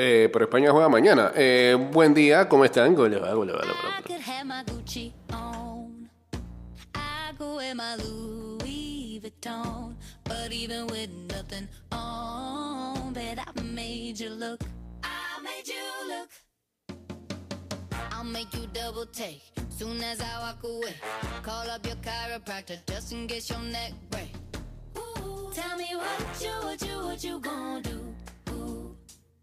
Eh, pero España juega mañana. Eh, buen día, ¿cómo están? Gole, va, gole, va, gole. I'll make you double take. Soon as I walk away, call up your chiropractor just in case your neck break. Ooh, tell me what you, what you, what you gonna do?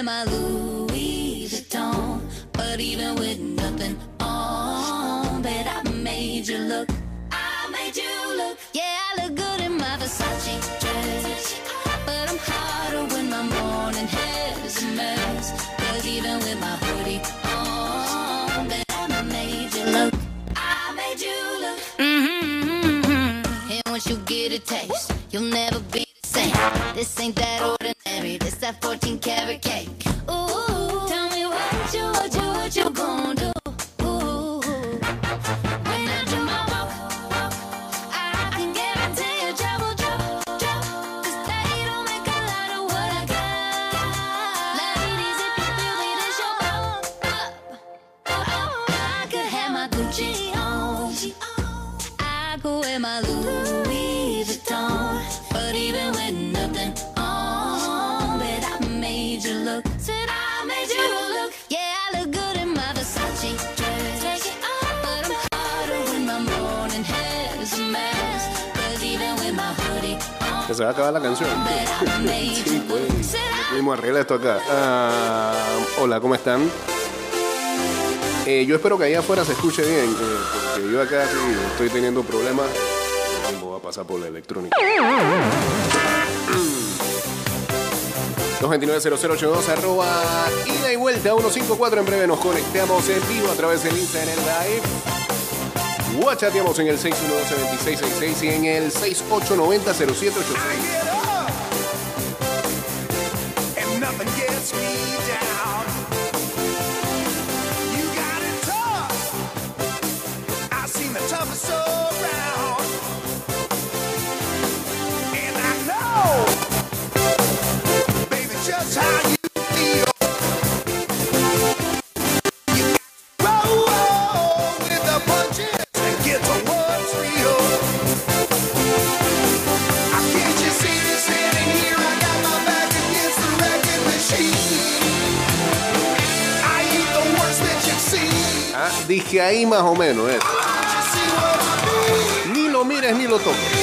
wear my Louis Vuitton. But even with nothing on, bet I made you look. I made you look. Yeah, I look good in my Versace dress. But I'm hotter when my morning hair is a mess. Even with my hoodie on, bet I made you look. I made you look. Mm-hmm. And once you get a taste, you'll never be the same. This ain't that ordinary. This that 14 karat cake. Se va a acabar la canción. Sí, pues. Mismo arregla esto acá. Ah, hola, ¿cómo están? Eh, yo espero que allá afuera se escuche bien, eh, porque yo acá sí estoy teniendo problemas. Mismo va a pasar por la electrónica. 229-0082 arroba ida y vuelta 154 en breve nos conectamos en vivo a través del Instagram Live Whachateamos en el 612-2666 y en el 6890-0786 ahí más o menos, eh. I mean? Ni lo mires ni lo toques.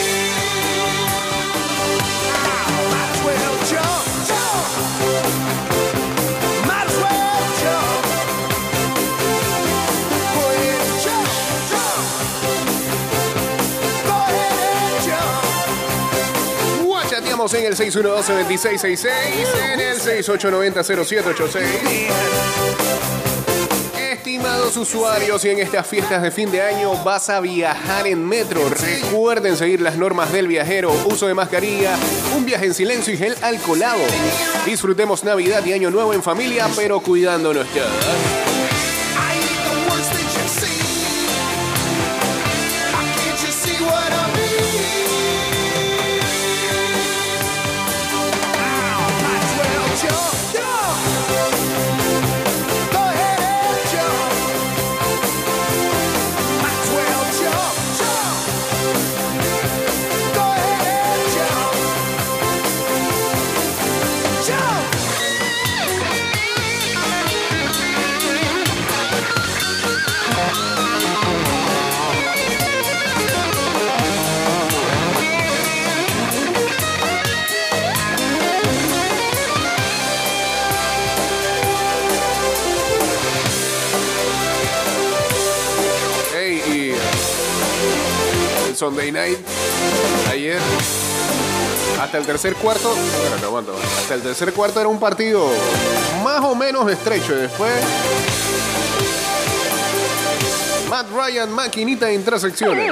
En el 612-2666, en el 6890-0786. Usuarios, y en estas fiestas de fin de año vas a viajar en metro. Recuerden seguir las normas del viajero, uso de mascarilla, un viaje en silencio y gel alcoholado. Disfrutemos Navidad y Año Nuevo en familia, pero cuidándonos todos. Hasta el tercer cuarto, hasta el tercer cuarto era un partido más o menos estrecho. Y después, Matt Ryan, maquinita de intersecciones.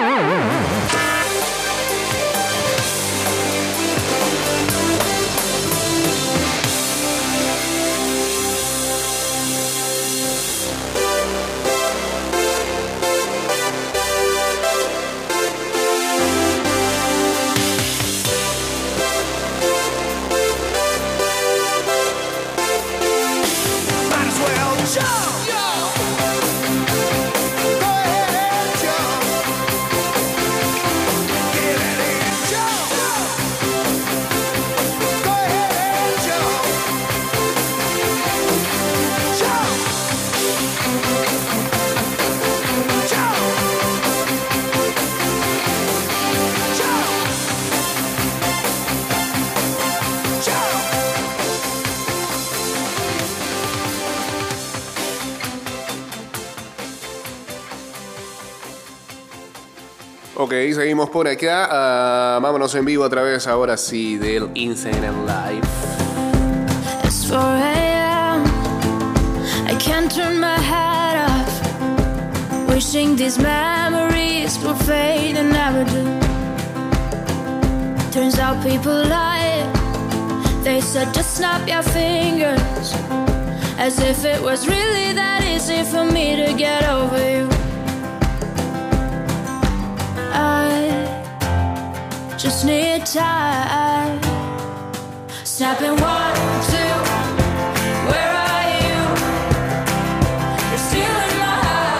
Ok, seguimos por acá. Ah, vámonos en vivo otra vez, ahora sí, del Instagram Live. It's 4 a.m. I can't turn my head off. Wishing these memories will fade and never do. Turns out people lie. They said just snap your fingers. As if it was really that easy for me to get over you. Just need time. Snapping one, two. Where are you? You're stealing my heart.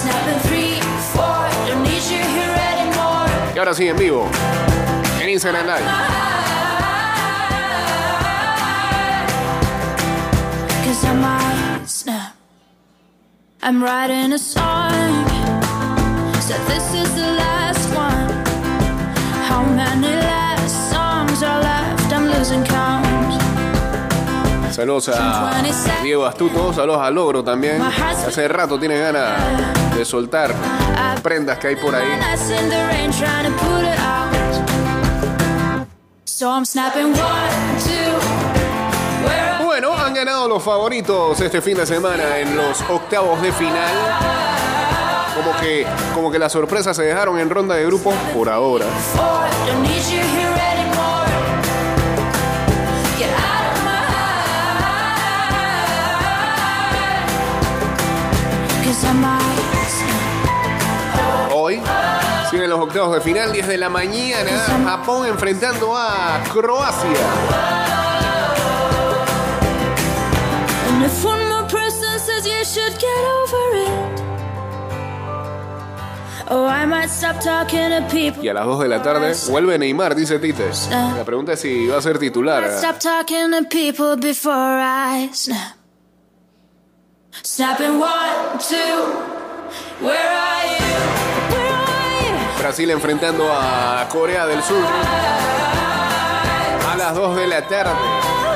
Snapping three, four. Don't need you here anymore. Y ahora sí, en vivo, en Instagram Live. Cause I might snap. I'm writing a song. Saludos a Diego Astuto, saludos a Logro también. Hace rato tiene ganas de soltar prendas que hay por ahí. Bueno, han ganado los favoritos este fin de semana en los octavos de final. Como que, como que las sorpresas se dejaron en ronda de grupos por ahora. Hoy siguen los octavos de final, 10 de la mañana. Japón enfrentando a Croacia. Y a las 2 de la tarde vuelve Neymar, dice Tite. La pregunta es si va a ser titular. Might stop talking to people before I snap. Snapping one, two. Where are you? Where are you? Brasil enfrentando a Corea del Sur. A las 2 de la tarde.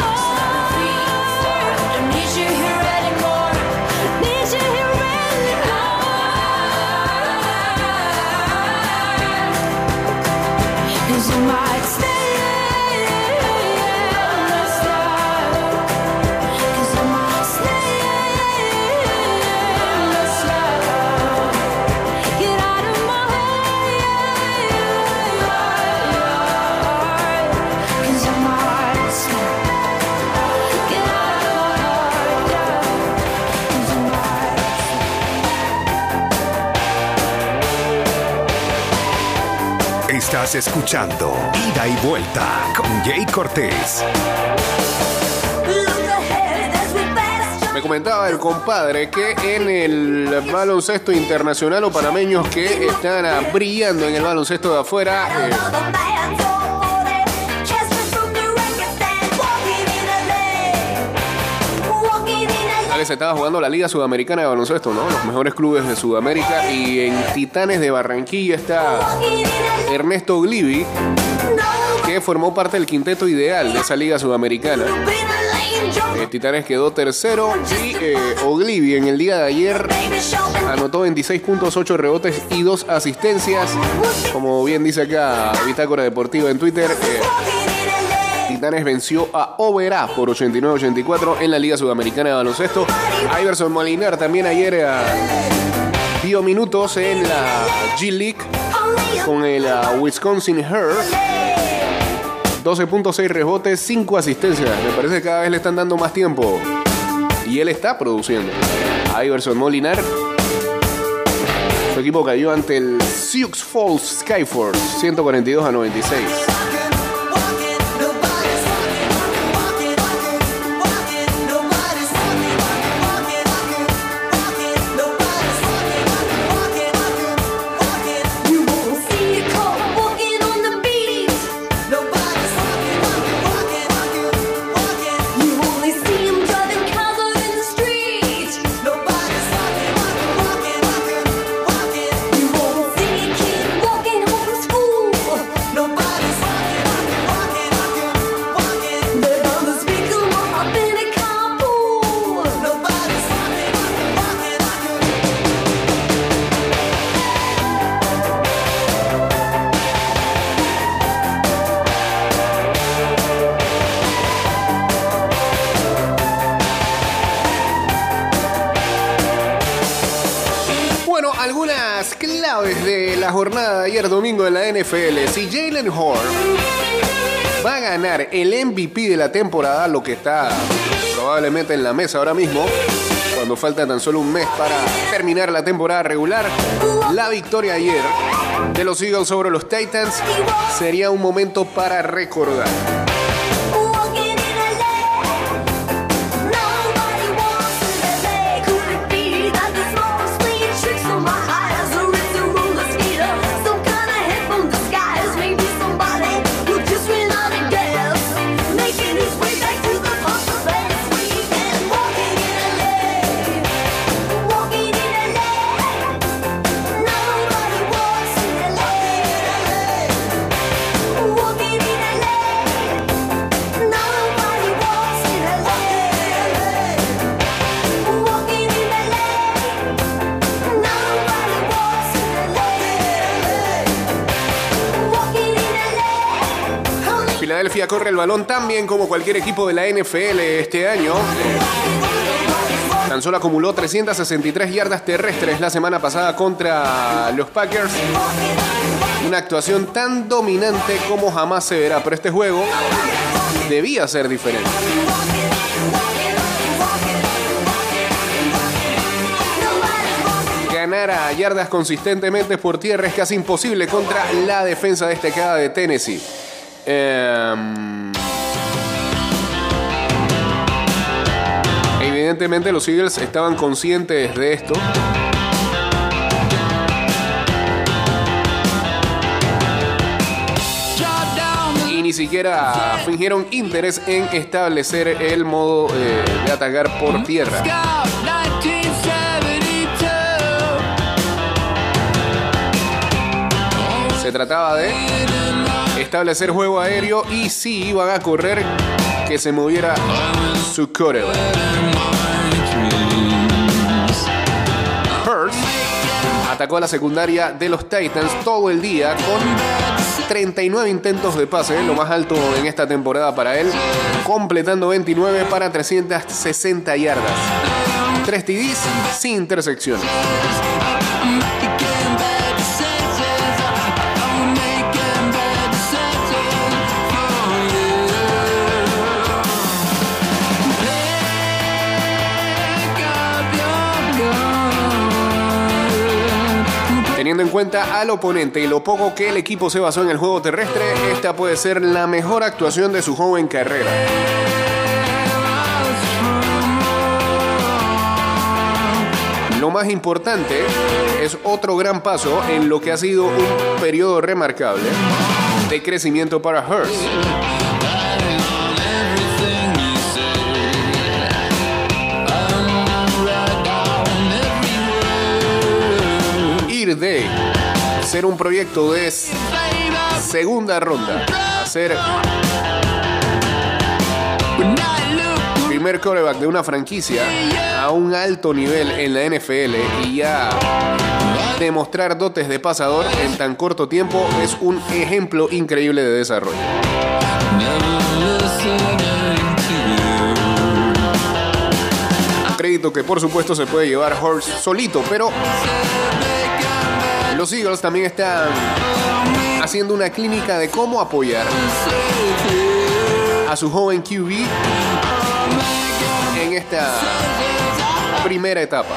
Escuchando Ida y Vuelta con Jay Cortés. Me comentaba el compadre que en el baloncesto internacional o panameños que están brillando en el baloncesto de afuera. eh, Alex estaba jugando la Liga Sudamericana de Baloncesto, ¿no? Los mejores clubes de Sudamérica. Y en Titanes de Barranquilla está Ernesto Glivi, que formó parte del quinteto ideal de esa Liga Sudamericana. Eh, Titanes quedó tercero y eh, en el día de ayer anotó 26 puntos, 8 rebotes y 2 asistencias. Como bien dice acá Bitácora Deportiva en Twitter, eh, Titanes venció a Oberá por 89-84 en la Liga Sudamericana de Baloncesto. Iverson Molinar también ayer eh, dio minutos en la G League con el ah, Wisconsin Her. 12.6 rebotes, 5 asistencias. Me parece que cada vez le están dando más tiempo. Y él está produciendo. Iverson Molinar. Su equipo cayó ante el Sioux Falls Skyforce, 142 a 96. NFL. Si Jalen Horn va a ganar el MVP de la temporada, lo que está probablemente en la mesa ahora mismo, cuando falta tan solo un mes para terminar la temporada regular, la victoria ayer de los Eagles sobre los Titans sería un momento para recordar. Corre el balón tan bien como cualquier equipo de la NFL este año. Tan solo acumuló 363 yardas terrestres la semana pasada contra los Packers. Una actuación tan dominante como jamás se verá, pero este juego debía ser diferente. Ganar a yardas consistentemente por tierra es casi imposible contra la defensa destacada de Tennessee. Em, evidentemente los Eagles estaban conscientes de esto. Y ni siquiera fingieron interés en establecer el modo eh, de atacar por tierra. Se trataba de establecer juego aéreo y si iban a correr, que se moviera su quarterback. Hurts atacó a la secundaria de los Titans todo el día con 39 intentos de pase, lo más alto en esta temporada para él, completando 29 para 360 yardas. 3 TDs sin intersecciones. Teniendo en cuenta al oponente y lo poco que el equipo se basó en el juego terrestre, esta puede ser la mejor actuación de su joven carrera. Lo más importante es otro gran paso en lo que ha sido un periodo remarcable de crecimiento para Hurst. De ser un proyecto de segunda ronda a ser primer quarterback de una franquicia a un alto nivel en la NFL y ya demostrar dotes de pasador en tan corto tiempo es un ejemplo increíble de desarrollo. Crédito que por supuesto se puede llevar Horst solito, pero los Eagles también están haciendo una clínica de cómo apoyar a su joven QB en esta primera etapa.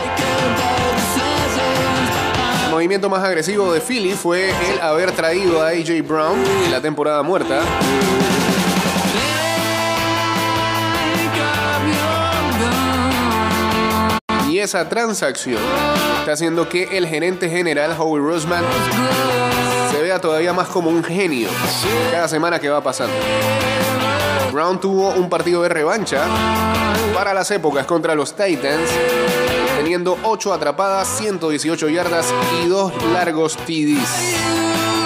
El movimiento más agresivo de Philly fue el haber traído a AJ Brown en la temporada muerta. Y esa transacción está haciendo que el gerente general Howie Roseman se vea todavía más como un genio cada semana que va pasando. Brown tuvo un partido de revancha para las épocas contra los Titans, teniendo 8 atrapadas, 118 yardas y 2 largos TDs.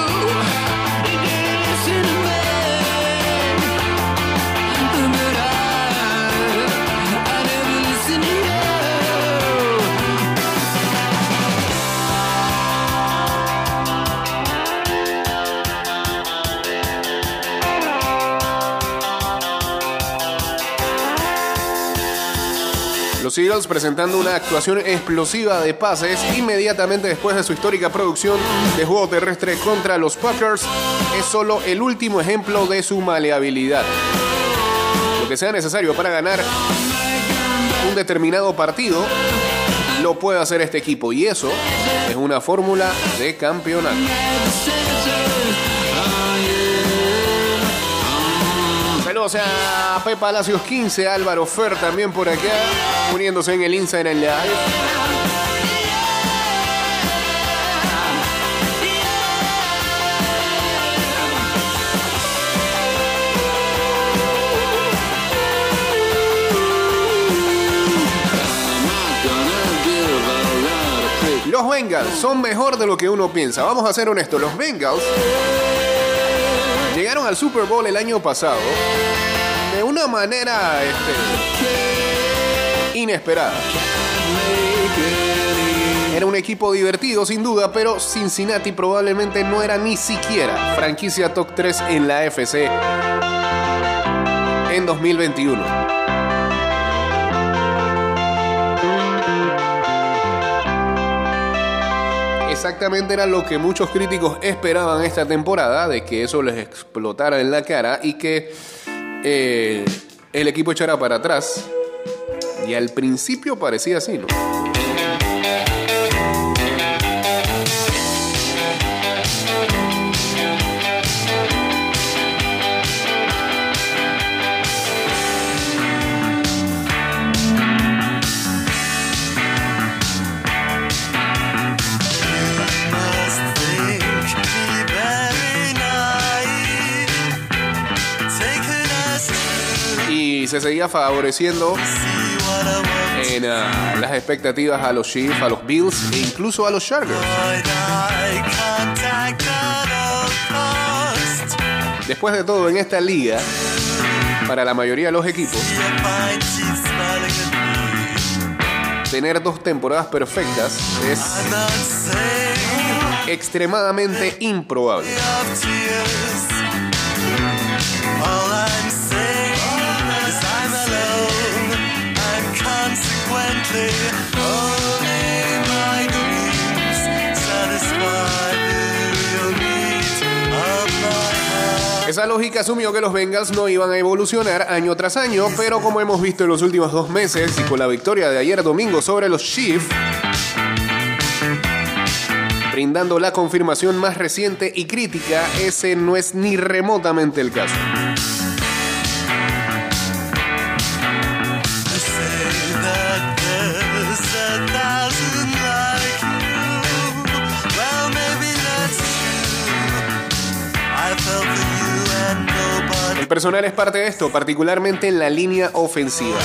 Los presentando una actuación explosiva de pases inmediatamente después de su histórica producción de juego terrestre contra los Packers es solo el último ejemplo de su maleabilidad. Lo que sea necesario para ganar un determinado partido lo puede hacer este equipo y eso es una fórmula de campeonato. Saludos a Pepe Palacios 15, Álvaro Fer también por acá, uniéndose en el Instagram Live. Los Bengals son mejor de lo que uno piensa. Vamos a ser honestos, los Bengals llegaron al Super Bowl el año pasado de una manera este, inesperada. Era un equipo divertido sin duda, pero Cincinnati probablemente no era ni siquiera franquicia top 3 en la FC en 2021. Exactamente era lo que muchos críticos esperaban esta temporada, de que eso les explotara en la cara y que eh, el equipo echara para atrás. Y al principio parecía así, ¿no? Se seguía favoreciendo en ah, las expectativas a los Chiefs, a los Bills e incluso a los Chargers. Después de todo, en esta liga, para la mayoría de los equipos, tener dos temporadas perfectas es extremadamente improbable. Esa lógica asumió que los Bengals no iban a evolucionar año tras año, pero como hemos visto en los últimos dos meses y con la victoria de ayer domingo sobre los Chiefs, brindando la confirmación más reciente y crítica, ese no es ni remotamente el caso. El personal es parte de esto, particularmente en la línea ofensiva.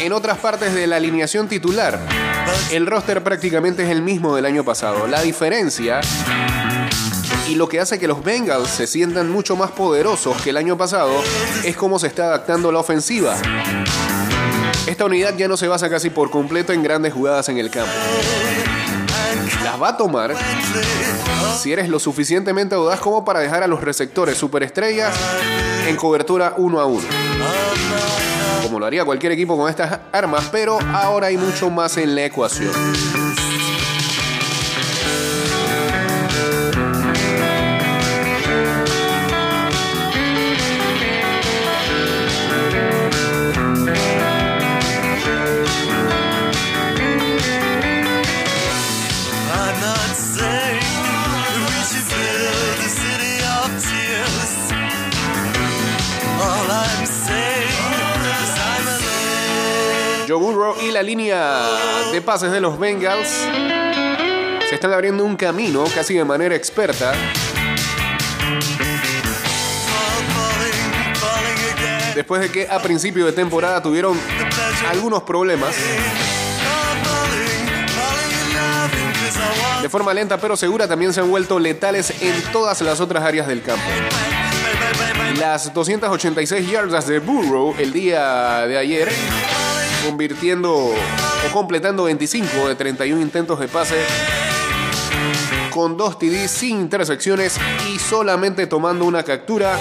En otras partes de la alineación titular, el roster prácticamente es el mismo del año pasado. La diferencia Y lo que hace que los Bengals se sientan mucho más poderosos que el año pasado es cómo se está adaptando la ofensiva. Esta unidad ya no se basa casi por completo en grandes jugadas en el campo. Las va a tomar si eres lo suficientemente audaz como para dejar a los receptores superestrellas en cobertura uno a uno. Como lo haría cualquier equipo con estas armas, pero ahora hay mucho más en la ecuación. Burrow y la línea de pases de los Bengals. Se están abriendo un camino casi de manera experta. Después de que a principio de temporada tuvieron algunos problemas. De forma lenta pero segura también se han vuelto letales en todas las otras áreas del campo. Las 286 yardas de Burrow el día de ayer, convirtiendo o completando 25 de 31 intentos de pase, con dos TDs sin intersecciones y solamente tomando una captura.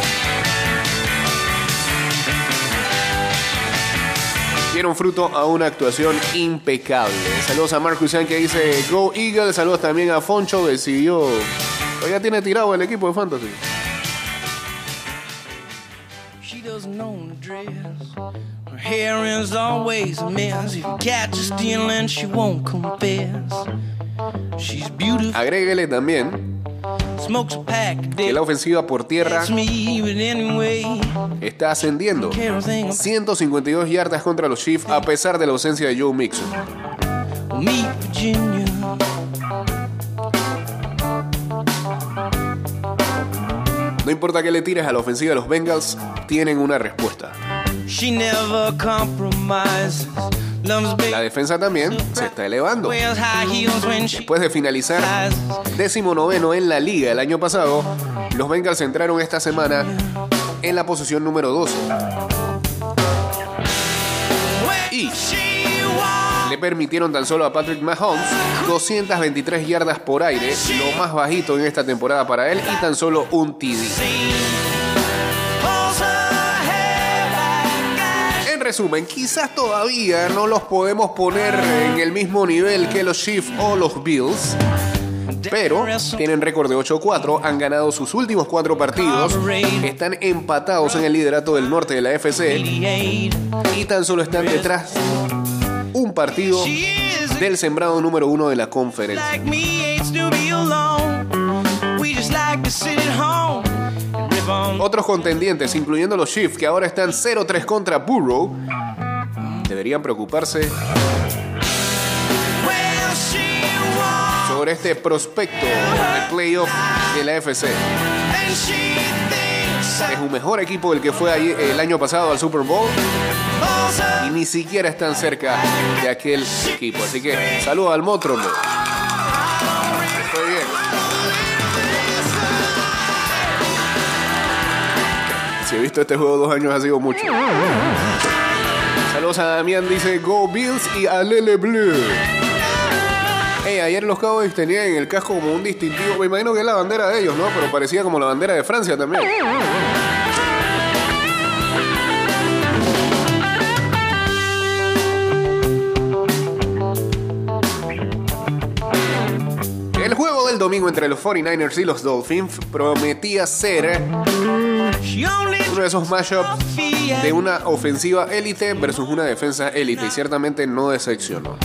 Dieron fruto a una actuación impecable. Saludos a Marcus Yan que dice Go Eagles. Saludos también a Foncho, decidió. Todavía tiene tirado el equipo de Fantasy. She Her hair is always a mess. If you catch her stealing, she won't confess. She's beautiful, Agréguele también que la ofensiva por tierra está ascendiendo. care a thing. 152 yardas contra los Chiefs a pesar de la ausencia de Joe Mixon. No importa que le tires a la ofensiva de los Bengals, tienen una respuesta. She never compromises. Loves big La defensa también se está elevando. Después de finalizar décimo noveno en la liga el año pasado, los Bengals entraron esta semana en la posición número 12 y le permitieron tan solo a Patrick Mahomes 223 yardas por aire, lo más bajito en esta temporada para él y tan solo un TD. Resumen, quizás todavía no los podemos poner en el mismo nivel que los Chiefs o los Bills, pero tienen récord de 8-4, han ganado sus últimos cuatro partidos, están empatados en el liderato del norte de la FC 88. y tan solo están detrás un partido del sembrado número uno de la conferencia. Otros contendientes, incluyendo los Chiefs, que ahora están 0-3 contra Burrow, deberían preocuparse sobre este prospecto de playoff de la FC. Es un mejor equipo del que fue el año pasado al Super Bowl y ni siquiera están cerca de aquel equipo. Así que saludo al Motro. Si he visto este juego dos años ha sido mucho. Saludos a Damián, dice Go Bills y a Lele Blue. Hey, ayer los Cowboys tenían en el casco como un distintivo. Me imagino que es la bandera de ellos, ¿no? Pero parecía como la bandera de Francia también. Domingo entre los 49ers y los Dolphins prometía ser uno de esos mashups de una ofensiva élite versus una defensa élite y ciertamente no decepcionó.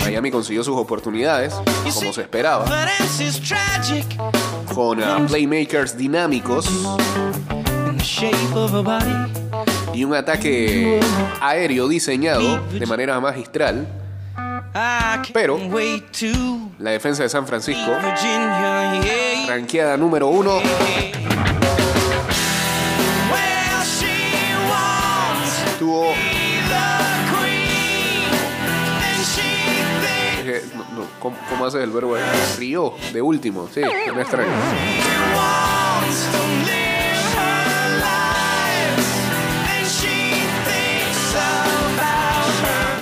Miami consiguió sus oportunidades, como se esperaba, con ah, playmakers dinámicos y un ataque aéreo diseñado de manera magistral. Can't Pero- La defensa de San Francisco, ranqueada número uno, tuvo eh, no, no, ¿cómo, cómo haces el verbo? Rió, de último, sí, no extraño.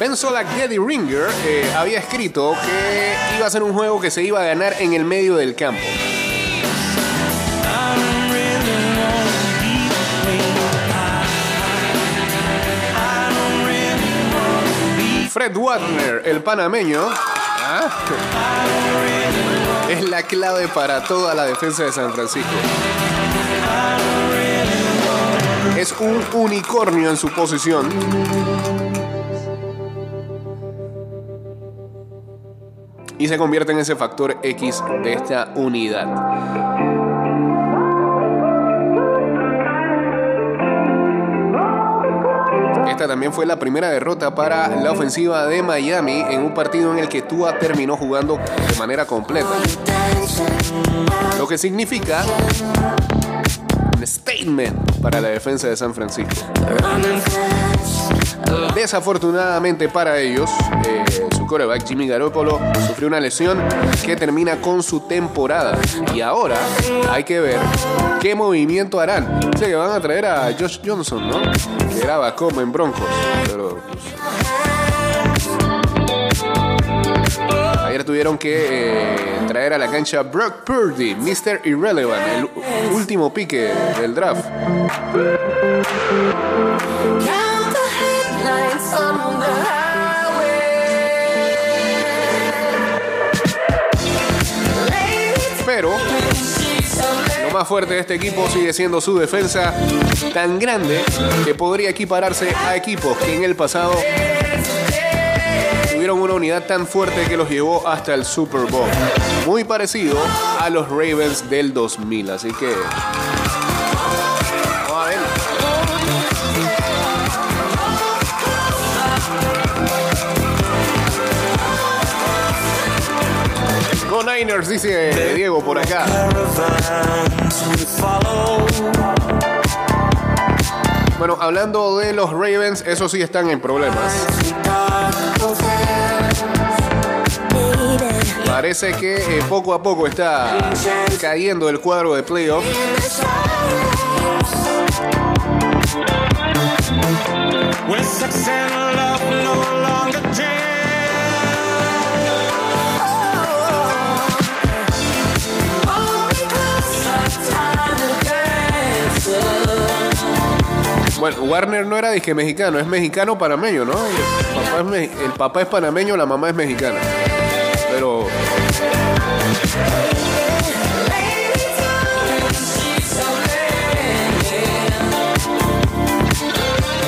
Ben Solak Geddy Ringer eh, había escrito que iba a ser un juego que se iba a ganar en el medio del campo. Fred Wagner, el panameño, ¿ah? es la clave para toda la defensa de San Francisco. Es un unicornio en su posición. Y se convierte en ese factor X de esta unidad. Esta también fue la primera derrota para la ofensiva de Miami en un partido en el que Tua terminó jugando de manera completa. Lo que significa un statement para la defensa de San Francisco. Desafortunadamente para ellos, eh, su coreback Jimmy Garoppolo sufrió una lesión que termina con su temporada. Y ahora hay que ver qué movimiento harán. Sé que van a traer a Josh Johnson, ¿no? Que era backup en Broncos. Pero pues, Ayer tuvieron que eh, traer a la cancha Brock Purdy, Mr. Irrelevant, el último pique del draft. Pero lo más fuerte de este equipo sigue siendo su defensa tan grande que podría equipararse a equipos que en el pasado tuvieron una unidad tan fuerte que los llevó hasta el Super Bowl. Muy parecido a los Ravens del 2000. Así que... Go Niners, dice Diego por acá. Bueno, hablando de los Ravens, esos sí están en problemas. Parece que eh, poco a poco está cayendo el cuadro de playoff. Bueno, Warner no era disque mexicano, es mexicano panameño, ¿no? El papá es, el papá es panameño, la mamá es mexicana. Pero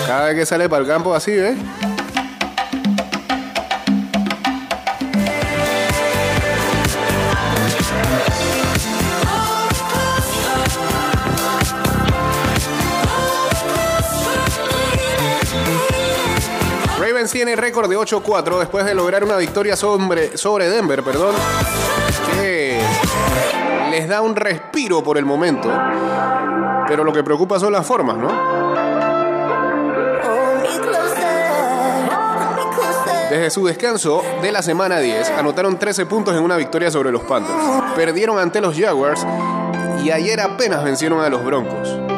cada vez que sale para el campo así, ¿ves? Ravens tiene récord de 8-4 después de lograr una victoria sobre, sobre Denver, perdón, que les da un respiro por el momento. Pero lo que preocupa son las formas, ¿no? Desde su descanso de la semana 10, anotaron 13 puntos en una victoria sobre los Panthers. Perdieron ante los Jaguars y ayer apenas vencieron a los Broncos.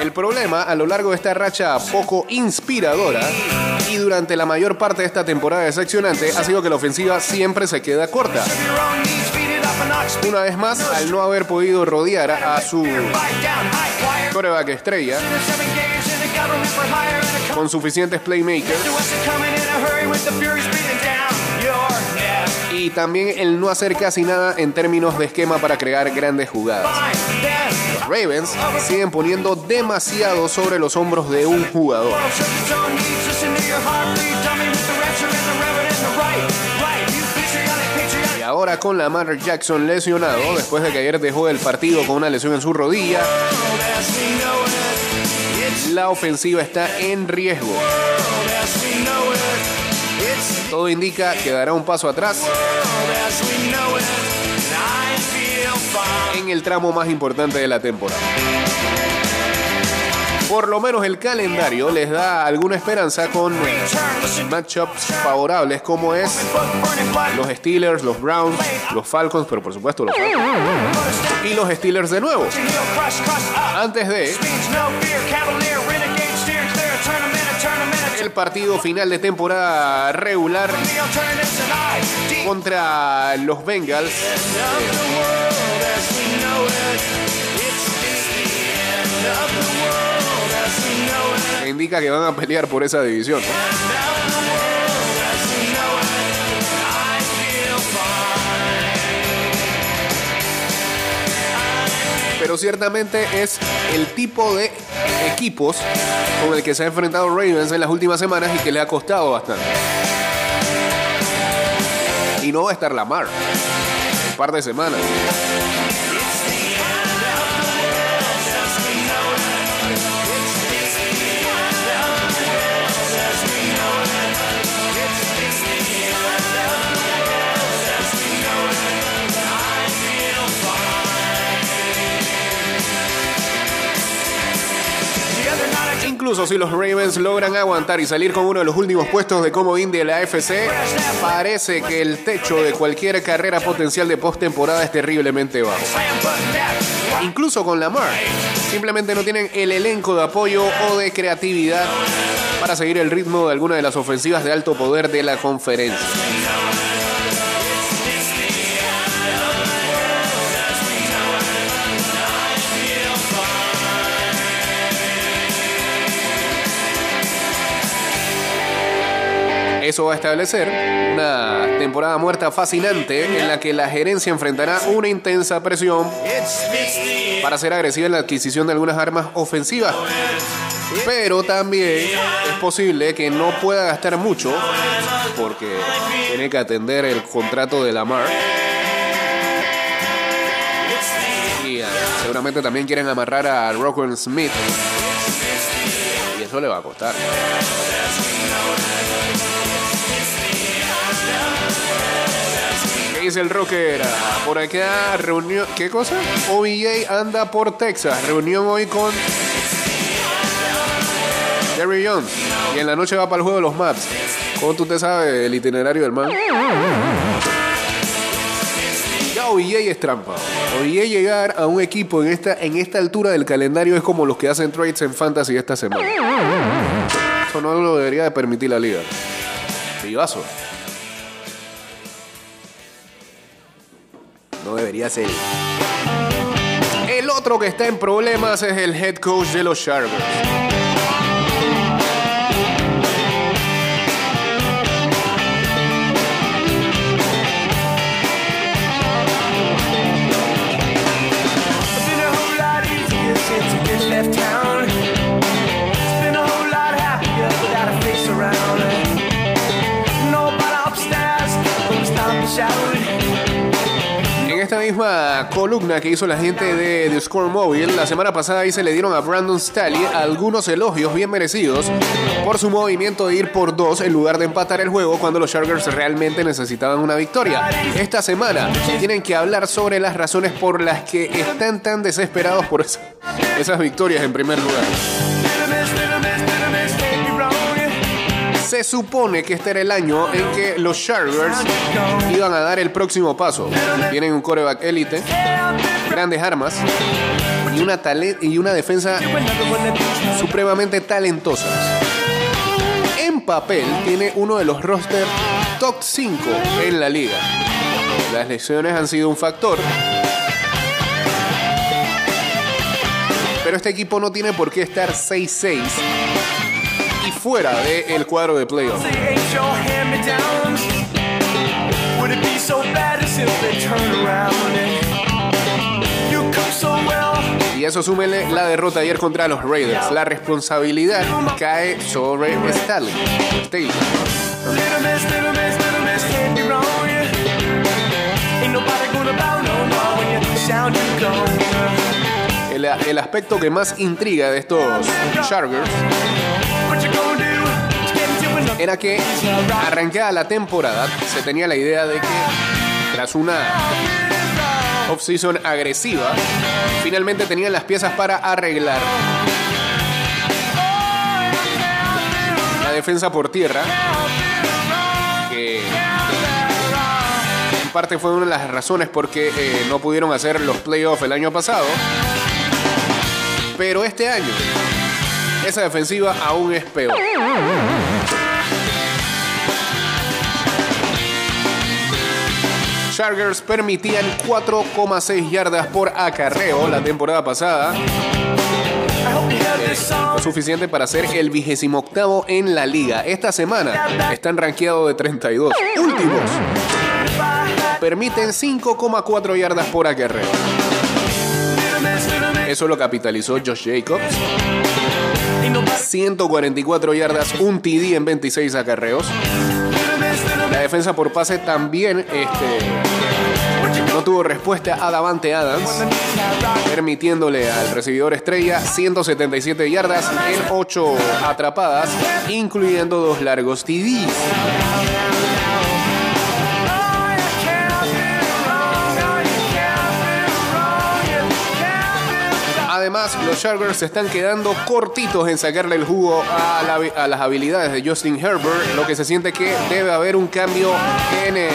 El problema a lo largo de esta racha poco inspiradora y durante la mayor parte de esta temporada decepcionante ha sido que la ofensiva siempre se queda corta. Una vez más, al no haber podido rodear a su coreback estrella con suficientes playmakers y también el no hacer casi nada en términos de esquema para crear grandes jugadas. Death. Ravens siguen poniendo demasiado sobre los hombros de un jugador. Y ahora con Lamar Jackson lesionado, después de que ayer dejó el partido con una lesión en su rodilla, la ofensiva está en riesgo. Todo indica que dará un paso atrás en el tramo más importante de la temporada. Por lo menos el calendario les da alguna esperanza con matchups favorables como es los Steelers, los Browns, los Falcons, pero por supuesto los Falcons, y los Steelers de nuevo. Antes de el partido final de temporada regular contra los Bengals. Indica que van a pelear por esa división. Pero ciertamente es el tipo de equipos con el que se ha enfrentado Ravens en las últimas semanas y que le ha costado bastante. Y no va a estar Lamar. Un par de semanas. Incluso si los Ravens logran aguantar y salir con uno de los últimos puestos de comodín de la AFC, parece que el techo de cualquier carrera potencial de postemporada es terriblemente bajo. Incluso con Lamar, simplemente no tienen el elenco de apoyo o de creatividad para seguir el ritmo de alguna de las ofensivas de alto poder de la conferencia. Eso va a establecer una temporada muerta fascinante en la que la gerencia enfrentará una intensa presión para ser agresiva en la adquisición de algunas armas ofensivas. Pero también es posible que no pueda gastar mucho porque tiene que atender el contrato de Lamar. Y ah, seguramente también quieren amarrar a Rockwell Smith. Y eso le va a costar. Dice el rocker? Por acá, reunión. ¿Qué cosa? OBJ anda por Texas. Reunión hoy con Jerry Jones. Y en la noche va para el juego de los Maps. ¿Cómo tú te sabes el itinerario del man? Ya OBJ es trampa. OBJ llegar a un equipo en esta, en esta altura del calendario es como los que hacen trades en Fantasy esta semana. Eso no lo debería de permitir la liga. Vivazo. No debería ser. El otro que está en problemas es el head coach de los Chargers. Esta misma columna que hizo la gente de The Score Mobile, la semana pasada ahí se le dieron a Brandon Staley algunos elogios bien merecidos por su movimiento de ir por dos en lugar de empatar el juego cuando los Chargers realmente necesitaban una victoria. Esta semana tienen que hablar sobre las razones por las que están tan desesperados por esa- esas victorias en primer lugar. Se supone que este era el año en que los Chargers iban a dar el próximo paso. Tienen un coreback élite, grandes armas y una, y una defensa supremamente talentosa. En papel tiene uno de los rosters top 5 en la liga. Las lesiones han sido un factor. Pero este equipo no tiene por qué estar 6-6 y fuera del cuadro de well. Y eso súmele la derrota ayer contra los Raiders. La responsabilidad cae sobre go. El, el aspecto que más intriga de estos Chargers era que arrancada la temporada se tenía la idea de que tras una off-season agresiva, finalmente tenían las piezas para arreglar la defensa por tierra, que en parte fue una de las razones por qué eh, no pudieron hacer los playoffs el año pasado. Pero este año, esa defensiva aún es peor. Chargers permitían 4,6 yardas por acarreo la temporada pasada. Lo suficiente para ser el vigésimo octavo en la liga. Esta semana están rankeados de 32. Últimos. Permiten 5,4 yardas por acarreo. Eso lo capitalizó Josh Jacobs. 144 yardas, un TD en 26 acarreos. Defensa por pase también este, no tuvo respuesta a Davante Adams, permitiéndole al recibidor estrella 177 yardas en 8 atrapadas, incluyendo dos largos TDs. Además, los Chargers se están quedando cortitos en sacarle el jugo a, la- las habilidades de Justin Herbert, lo que se siente que debe haber un cambio en eh,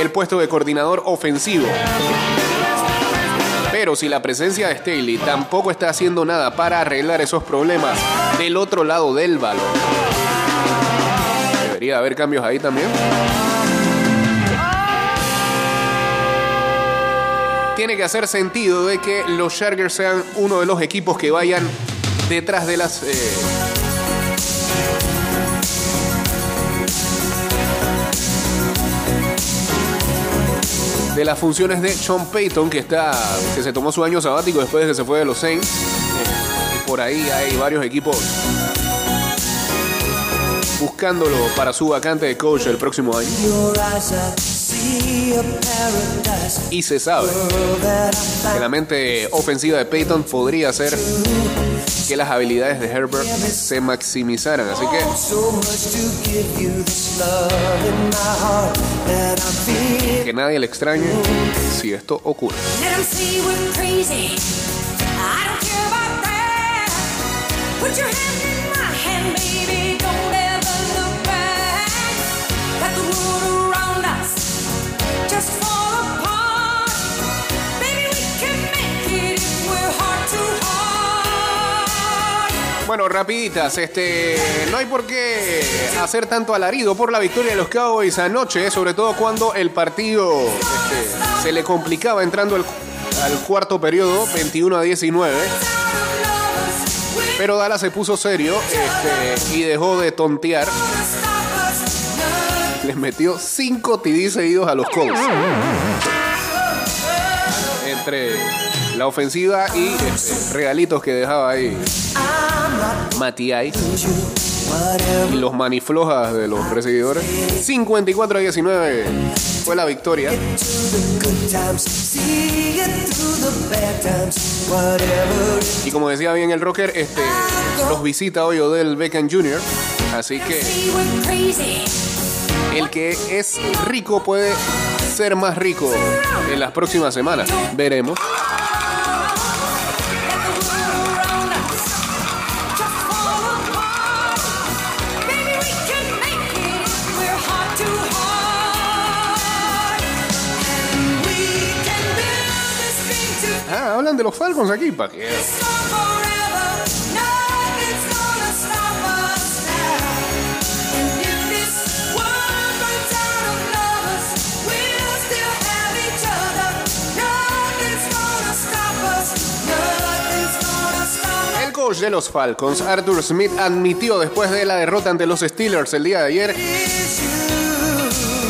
el puesto de coordinador ofensivo. Pero si la presencia de Staley tampoco está haciendo nada para arreglar esos problemas del otro lado del balón, debería haber cambios ahí también. Tiene que hacer sentido de que los Chargers sean uno de los equipos que vayan detrás de las eh, de las funciones de Sean Payton que está que se tomó su año sabático después de que se fue de los Saints. Eh, y por ahí hay varios equipos buscándolo para su vacante de coach el próximo año y se sabe que la mente ofensiva de Payton podría hacer que las habilidades de Herbert se maximizaran. Así que que nadie le extrañe si esto ocurre. 'em Bueno, rapiditas, este, no hay por qué hacer tanto alarido por la victoria de los Cowboys anoche, sobre todo cuando el partido este, se le complicaba entrando al, al cuarto periodo, 21 a 19. Pero Dallas se puso serio este, y dejó de tontear. Les metió 5 TD seguidos a los Colts. Entre la ofensiva y este, regalitos que dejaba ahí Matiay y los maniflojas de los recibidores. 54 a 19 fue la victoria. Y como decía bien el rocker, este, los visita hoy Odell Beckham Jr. Así que. El que es rico puede ser más rico en las próximas semanas. Veremos. Ah, hablan de los Falcons aquí, pa' que... de los Falcons, Arthur Smith, admitió después de la derrota ante los Steelers el día de ayer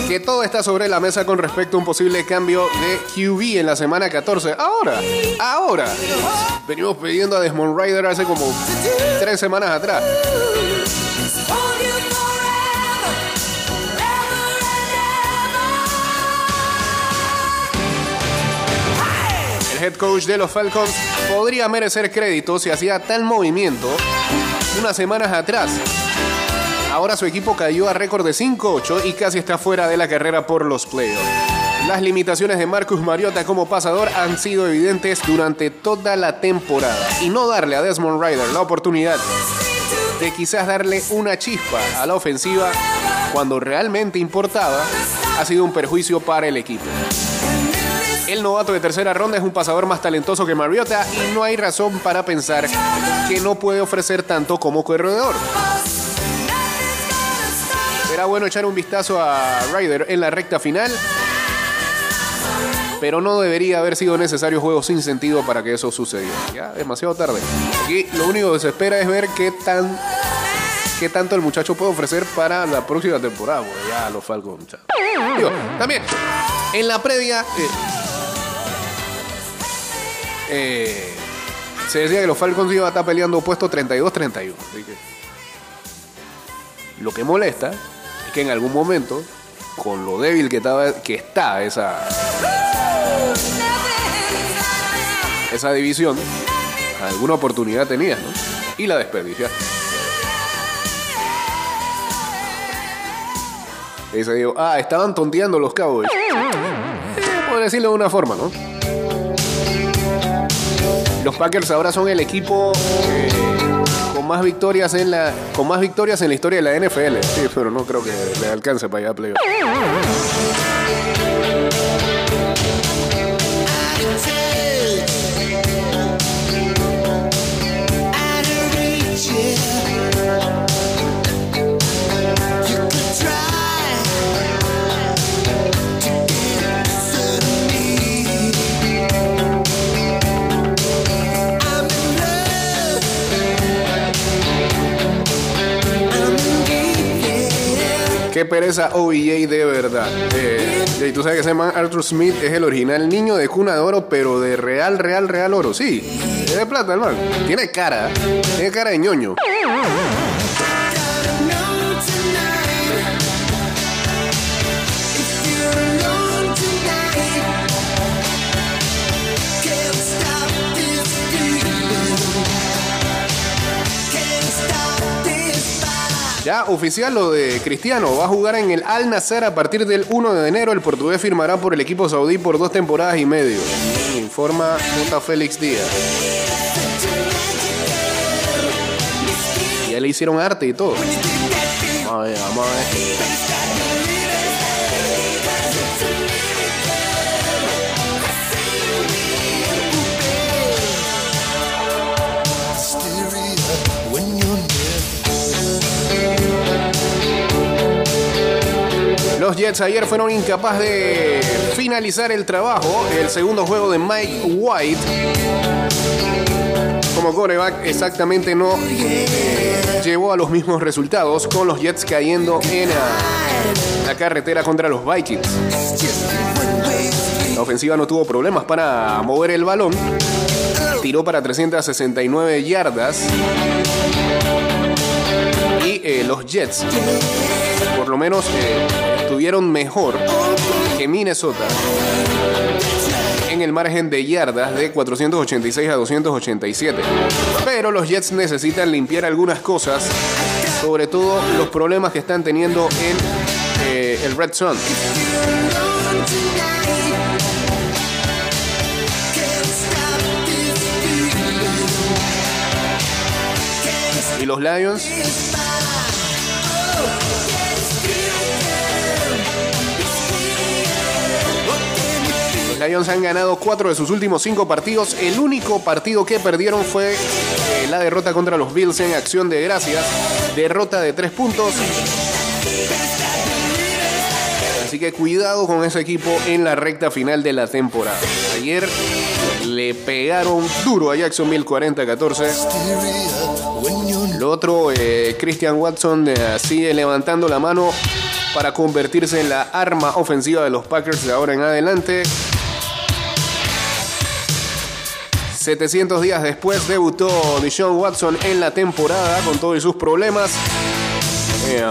que todo está sobre la mesa con respecto a un posible cambio de QB en la semana 14. Ahora, ahora. Venimos pidiendo a Desmond Ryder hace como tres semanas atrás. Head coach de los Falcons podría merecer crédito si hacía tal movimiento unas semanas atrás. Ahora su equipo cayó a récord de 5-8 y casi está fuera de la carrera por los playoffs. Las limitaciones de Marcus Mariota como pasador han sido evidentes durante toda la temporada y no darle a Desmond Ryder la oportunidad de quizás darle una chispa a la ofensiva cuando realmente importaba ha sido un perjuicio para el equipo. El novato de tercera ronda es un pasador más talentoso que Mariota y no hay razón para pensar que no puede ofrecer tanto como corredor. Será bueno echar un vistazo a Ryder en la recta final, pero no debería haber sido necesario juegos sin sentido para que eso sucediera. Ya, demasiado tarde. Aquí lo único que se espera es ver qué tan qué tanto el muchacho puede ofrecer para la próxima temporada. Bueno, ya los Falcons. Digo, también, en la previa, eh, eh, se decía que los Falcons iban a estar peleando puesto 32-31. así que Lo que molesta es que en algún momento, con lo débil que, estaba, que está esa, esa división, alguna oportunidad tenías, ¿no? Y la desperdiciaste. Y se dijo, ah, estaban tonteando los Cowboys. Eh, por decirlo de una forma, ¿no? Los Packers ahora son el equipo eh, con más victorias en la con más victorias en la historia de la NFL. Sí, pero no creo que le alcance para allá a playoff. Qué pereza OBJ de verdad. Eh, y tú sabes que ese man Arthur Smith es el original niño de cuna de oro, pero de real, real, real oro. Sí, es de plata, hermano. Tiene cara, tiene cara de ñoño. Ya oficial lo de Cristiano, va a jugar en el Al Nassr a partir del 1 de enero. El portugués firmará por el equipo saudí por dos temporadas y medio. Informa J. Félix Díaz. Ya le hicieron arte y todo. Vamos a ver, vamos. Ayer fueron incapaces de finalizar el trabajo. El segundo juego de Mike White como coreback exactamente no eh, llevó a los mismos resultados con los Jets cayendo en la carretera contra los Vikings. La ofensiva no tuvo problemas para mover el balón. Tiró para 369 yardas. Y eh, los Jets, por lo menos, eh, estuvieron mejor que Minnesota en el margen de yardas de 486 a 287. Pero los Jets necesitan limpiar algunas cosas, sobre todo los problemas que están teniendo en eh, el Red Sun. Y los Lions Lions han ganado cuatro de sus últimos cinco partidos. El único partido que perdieron fue eh, la derrota contra los Bills en acción de gracias. Derrota de tres puntos. Así que cuidado con ese equipo en la recta final de la temporada. Ayer le pegaron duro a Jacksonville 40-14. Lo otro, eh, Christian Watson eh, sigue levantando la mano para convertirse en la arma ofensiva de los Packers de ahora en adelante. 700 días después debutó Deshaun Watson en la temporada con todos sus problemas. Eh,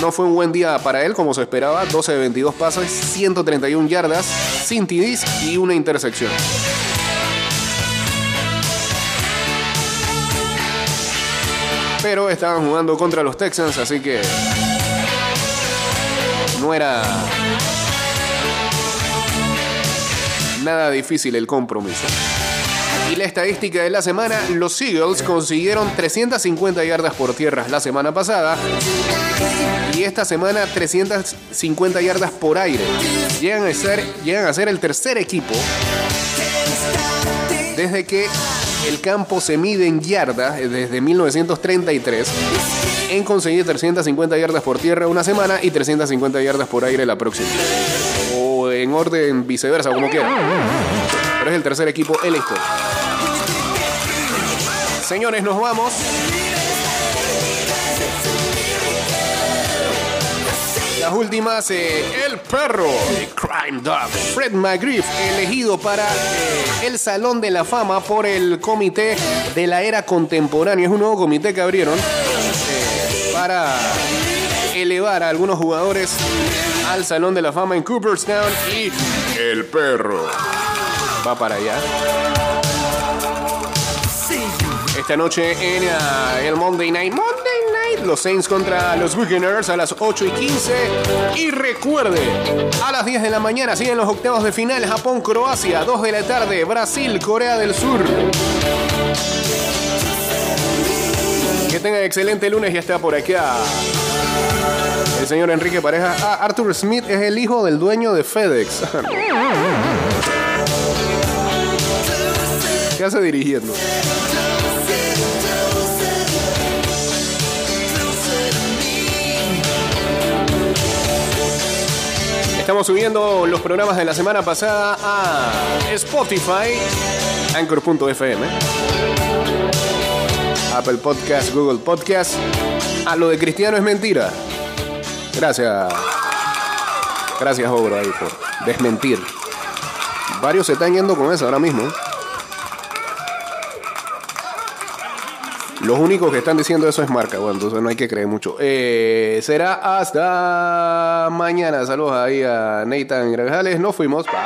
no fue un buen día para él como se esperaba. 12 de 22 pasos, 131 yardas, sin TDs y una intersección. pero estaban jugando contra los Texans, así que no era nada difícil el compromiso. Y la estadística de la semana, los Eagles consiguieron 350 yardas por tierra la semana pasada y esta semana 350 yardas por aire. Llegan a ser, llegan a ser el tercer equipo desde que el campo se mide en yardas, eh, desde 1933, en conseguir 350 yardas por tierra una semana y 350 yardas por aire la próxima. O en orden viceversa, como quiera. Pero es el tercer equipo en la historia. Señores, nos vamos. Las últimas, eh, el perro, el Crime Dog, Fred McGriff, elegido para eh, el Salón de la Fama por el Comité de la Era Contemporánea. Es un nuevo comité que abrieron eh, para elevar a algunos jugadores al Salón de la Fama en Cooperstown y el perro va para allá. Esta noche en ah, el Monday Night. Monday Night. Los Saints contra los Buccaneers a las 8 y 15. Y recuerde, a las 10 de la mañana siguen los octavos de final. Japón-Croacia. 2 de la tarde. Brasil-Corea del Sur. Que tengan excelente lunes y está por acá. El señor Enrique Pareja. Ah, Arthur Smith es el hijo del dueño de FedEx. ¿Qué hace dirigiendo? Estamos subiendo los programas de la semana pasada a Spotify, Anchor.fm, Apple Podcast, Google Podcast. A lo de Cristiano es mentira. Gracias. Gracias, Obro, ahí por desmentir. Varios se están yendo con eso ahora mismo. Los únicos que están diciendo eso es marca, bueno, entonces no hay que creer mucho. Eh, será hasta mañana. Saludos ahí a Nathan Grajales. Nos fuimos.